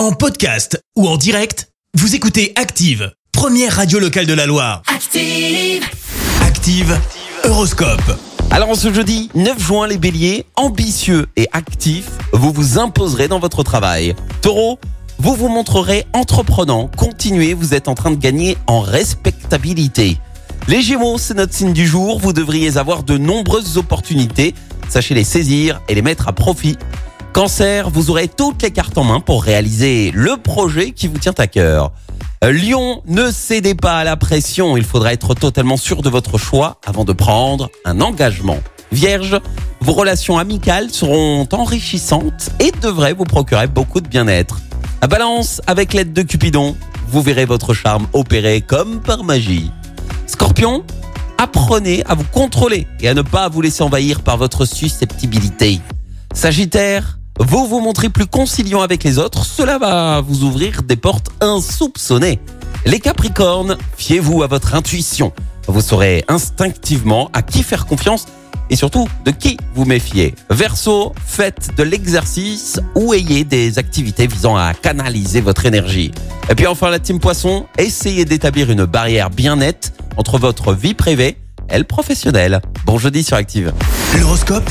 En podcast ou en direct, vous écoutez Active, première radio locale de la Loire. Active. Active, Horoscope. Alors ce jeudi 9 juin, les béliers, ambitieux et actifs, vous vous imposerez dans votre travail. Taureau, vous vous montrerez entreprenant, continuez, vous êtes en train de gagner en respectabilité. Les gémeaux, c'est notre signe du jour, vous devriez avoir de nombreuses opportunités, sachez les saisir et les mettre à profit. Cancer, vous aurez toutes les cartes en main pour réaliser le projet qui vous tient à cœur. Euh, Lion, ne cédez pas à la pression, il faudra être totalement sûr de votre choix avant de prendre un engagement. Vierge, vos relations amicales seront enrichissantes et devraient vous procurer beaucoup de bien-être. À Balance, avec l'aide de Cupidon, vous verrez votre charme opérer comme par magie. Scorpion, apprenez à vous contrôler et à ne pas vous laisser envahir par votre susceptibilité. Sagittaire, vous vous montrez plus conciliant avec les autres, cela va vous ouvrir des portes insoupçonnées. Les Capricornes, fiez-vous à votre intuition. Vous saurez instinctivement à qui faire confiance et surtout de qui vous méfier. Verseau, faites de l'exercice ou ayez des activités visant à canaliser votre énergie. Et puis enfin la team Poisson, essayez d'établir une barrière bien nette entre votre vie privée et le professionnel. Bon jeudi sur Active. L'horoscope